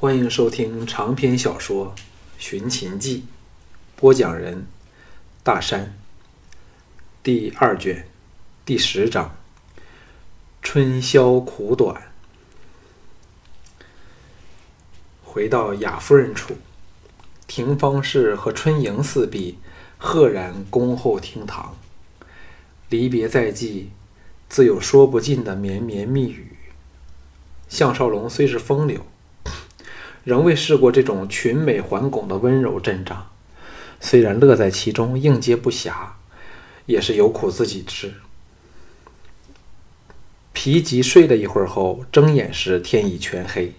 欢迎收听长篇小说《寻秦记》，播讲人：大山。第二卷第十章：春宵苦短。回到雅夫人处，廷芳氏和春莹四壁赫然恭候厅堂。离别在即，自有说不尽的绵绵密语。项少龙虽是风流，仍未试过这种群美环拱的温柔阵仗，虽然乐在其中，应接不暇，也是有苦自己吃。皮吉睡了一会儿后，睁眼时天已全黑，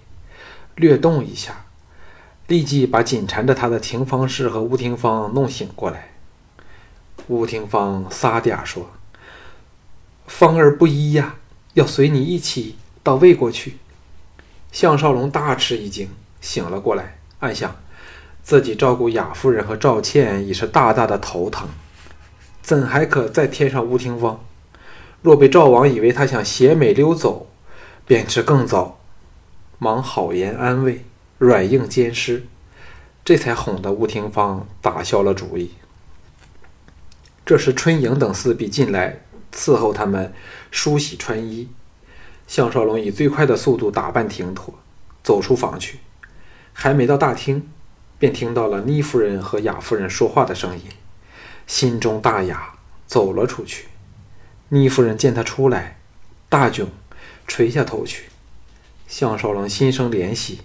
略动一下，立即把紧缠着他的廷芳氏和吴廷芳弄醒过来。吴廷芳撒嗲说。芳儿不依呀，要随你一起到魏国去。项少龙大吃一惊，醒了过来，暗想自己照顾雅夫人和赵倩已是大大的头疼，怎还可再添上吴廷芳？若被赵王以为他想携美溜走，便是更糟。忙好言安慰，软硬兼施，这才哄得吴廷芳打消了主意。这时春莹等四婢进来。伺候他们梳洗穿衣，项少龙以最快的速度打扮停妥，走出房去。还没到大厅，便听到了倪夫人和雅夫人说话的声音，心中大雅，走了出去。倪夫人见他出来，大窘，垂下头去。项少龙心生怜惜，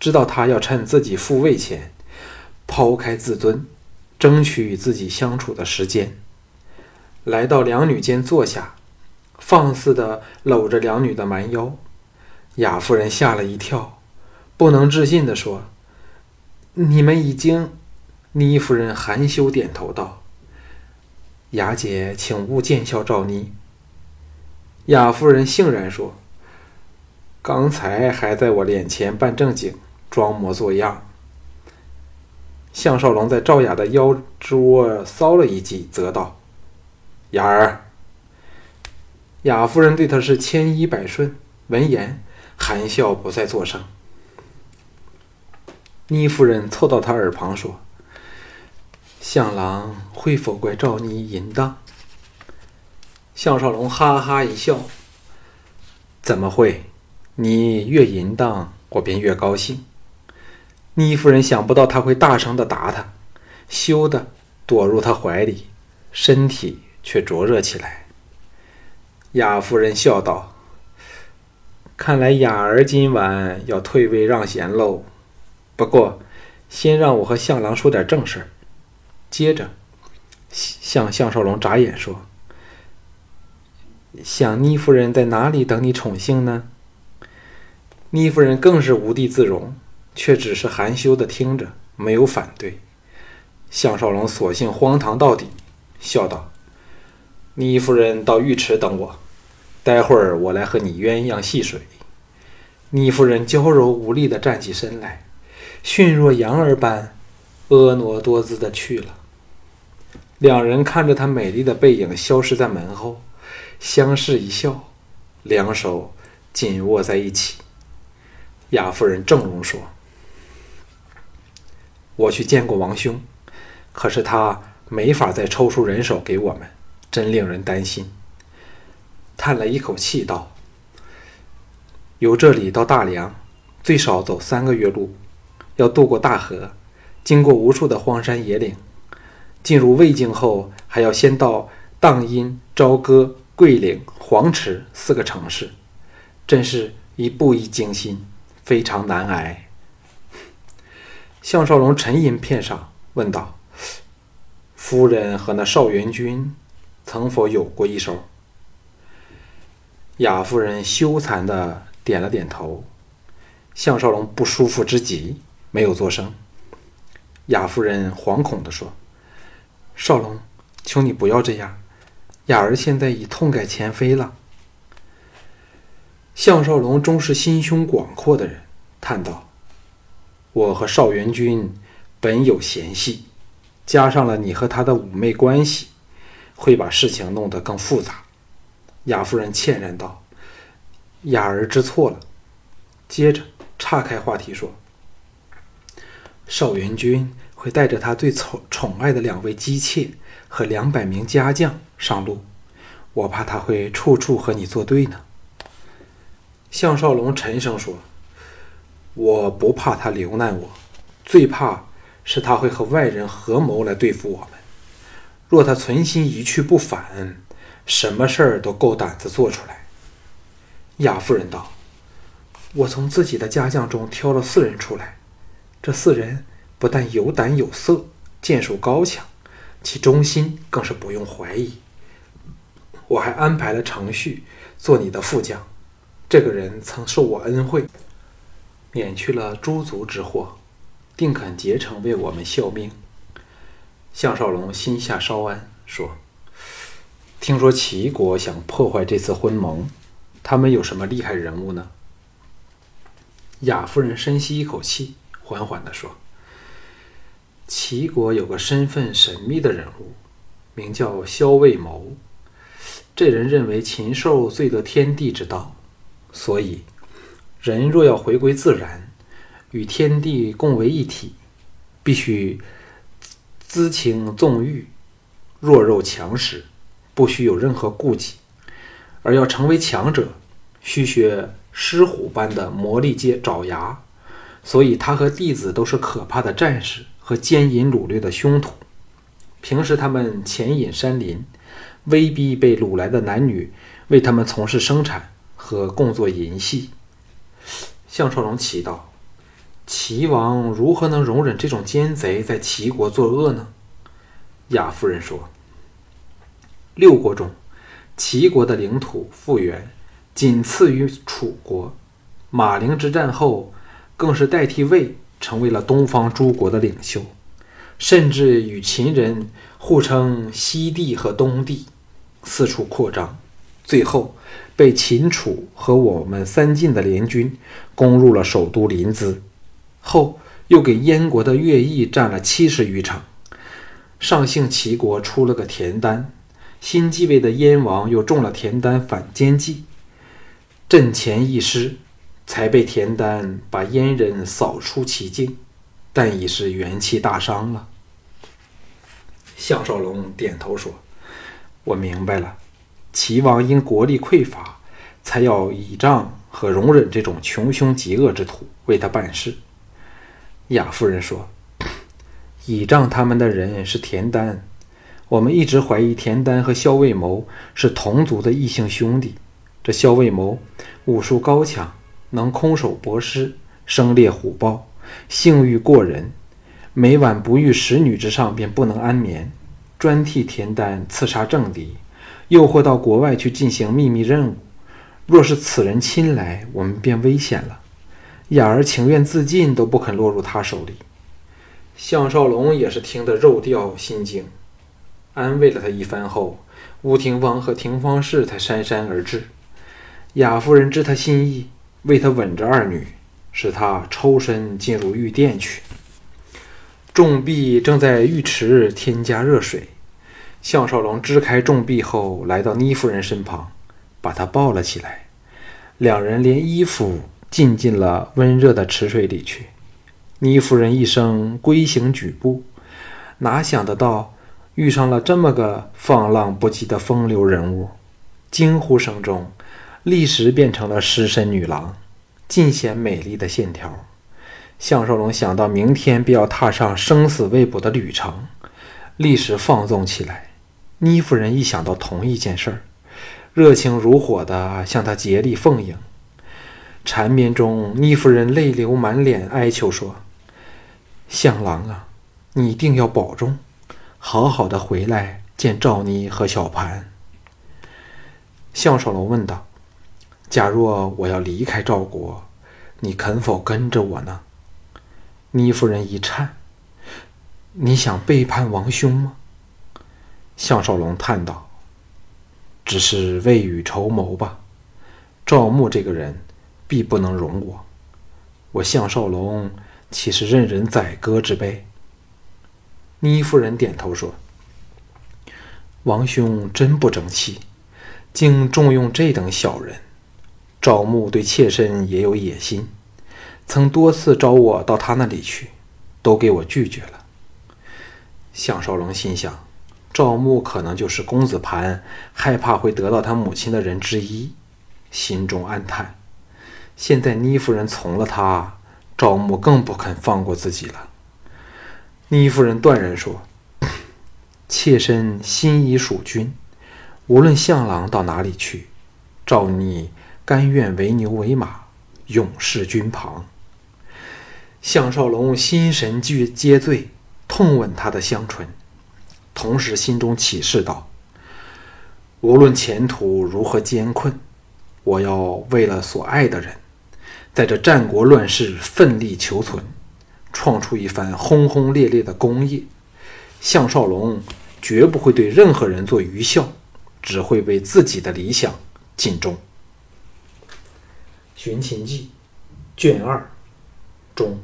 知道他要趁自己复位前，抛开自尊，争取与自己相处的时间。来到两女间坐下，放肆地搂着两女的蛮腰，雅夫人吓了一跳，不能置信地说：“你们已经。”倪夫人含羞点头道：“雅姐，请勿见笑赵妮。”雅夫人欣然说：“刚才还在我脸前扮正经，装模作样。”项少龙在赵雅的腰肢窝搔了一记，责道。雅儿，雅夫人对他是千依百顺。闻言，含笑不再作声。倪夫人凑到他耳旁说：“向郎会否怪赵妮淫荡？”项少龙哈哈一笑：“怎么会？你越淫荡，我便越高兴。”倪夫人想不到他会大声的打他，羞得躲入他怀里，身体。却灼热起来。雅夫人笑道：“看来雅儿今晚要退位让贤喽。不过，先让我和向郎说点正事儿。”接着，向向少龙眨眼说：“想倪夫人在哪里等你宠幸呢？”倪夫人更是无地自容，却只是含羞的听着，没有反对。向少龙索性荒唐到底，笑道。倪夫人到浴池等我，待会儿我来和你鸳鸯戏水。倪夫人娇柔无力地站起身来，迅若羊儿般婀娜多姿的去了。两人看着她美丽的背影消失在门后，相视一笑，两手紧握在一起。雅夫人正容说：“我去见过王兄，可是他没法再抽出人手给我们。”真令人担心。叹了一口气，道：“由这里到大梁，最少走三个月路，要渡过大河，经过无数的荒山野岭，进入魏境后，还要先到荡阴、朝歌、桂岭、黄池四个城市，真是一步一惊心，非常难挨。”项少龙沉吟片上，问道：“夫人和那少元君？”曾否有过一手？雅夫人羞惭的点了点头。项少龙不舒服之极，没有作声。雅夫人惶恐的说：“少龙，求你不要这样。雅儿现在已痛改前非了。”项少龙终是心胸广阔的人，叹道：“我和邵元君本有嫌隙，加上了你和他的妩媚关系。”会把事情弄得更复杂。雅夫人歉然道：“雅儿知错了。”接着岔开话题说：“邵元君会带着他最宠宠爱的两位姬妾和两百名家将上路，我怕他会处处和你作对呢。”项少龙沉声说：“我不怕他留难我，最怕是他会和外人合谋来对付我们。若他存心一去不返，什么事儿都够胆子做出来。”亚夫人道。我从自己的家将中挑了四人出来，这四人不但有胆有色，剑术高强，其忠心更是不用怀疑。我还安排了程序做你的副将，这个人曾受我恩惠，免去了诸族之祸，定肯竭诚为我们效命。项少龙心下稍安，说：“听说齐国想破坏这次婚盟，他们有什么厉害人物呢？”雅夫人深吸一口气，缓缓地说：“齐国有个身份神秘的人物，名叫萧卫谋。这人认为禽兽最得天地之道，所以人若要回归自然，与天地共为一体，必须资情纵欲，弱肉强食，不需有任何顾忌。而要成为强者，需学。”狮虎般的魔力界爪牙，所以他和弟子都是可怕的战士和奸淫掳掠的凶徒。平时他们潜隐山林，威逼被掳来的男女为他们从事生产和共作淫戏。项少龙祈祷：齐王如何能容忍这种奸贼在齐国作恶呢？亚夫人说：“六国中，齐国的领土复原。”仅次于楚国，马陵之战后，更是代替魏成为了东方诸国的领袖，甚至与秦人互称西帝和东帝，四处扩张，最后被秦楚和我们三晋的联军攻入了首都临淄，后又给燕国的乐毅占了七十余场。上姓齐国出了个田单，新继位的燕王又中了田丹反间计。阵前一失，才被田丹把燕人扫出其境，但已是元气大伤了。项少龙点头说：“我明白了，齐王因国力匮乏，才要倚仗和容忍这种穷凶极恶之徒为他办事。”雅夫人说：“倚仗他们的人是田丹，我们一直怀疑田丹和萧卫谋是同族的异姓兄弟。”这萧卫谋武术高强，能空手搏狮，生猎虎豹，性欲过人，每晚不遇十女之上便不能安眠，专替田丹刺杀政敌，诱惑到国外去进行秘密任务。若是此人亲来，我们便危险了。雅儿情愿自尽，都不肯落入他手里。项少龙也是听得肉掉心惊，安慰了他一番后，吴廷芳和廷芳氏才姗姗而至。雅夫人知他心意，为他吻着二女，使他抽身进入浴殿去。重婢正在浴池添加热水，项少龙支开重婢后，来到倪夫人身旁，把她抱了起来。两人连衣服浸进了温热的池水里去。倪夫人一声龟行举步，哪想得到遇上了这么个放浪不羁的风流人物，惊呼声中。立时变成了狮身女郎，尽显美丽的线条。项少龙想到明天便要踏上生死未卜的旅程，立时放纵起来。倪夫人一想到同一件事儿，热情如火地向他竭力奉迎。缠绵中，倪夫人泪流满脸，哀求说：“项郎啊，你一定要保重，好好的回来见赵妮和小盘。”项少龙问道。假若我要离开赵国，你肯否跟着我呢？倪夫人一颤：“你想背叛王兄吗？”项少龙叹道：“只是未雨绸缪吧。赵牧这个人，必不能容我。我项少龙岂是任人宰割之辈？”倪夫人点头说：“王兄真不争气，竟重用这等小人。”赵牧对妾身也有野心，曾多次招我到他那里去，都给我拒绝了。项少龙心想，赵牧可能就是公子盘害怕会得到他母亲的人之一，心中暗叹。现在倪夫人从了他，赵牧更不肯放过自己了。倪夫人断然说：“妾身心已属君，无论项郎到哪里去，赵逆甘愿为牛为马，永侍君旁。”项少龙心神俱皆醉，痛吻他的香唇，同时心中起誓道：“无论前途如何艰困，我要为了所爱的人，在这战国乱世奋力求存，创出一番轰轰烈烈的功业。项少龙绝不会对任何人做愚孝，只会为自己的理想尽忠。”《寻秦记》卷二中。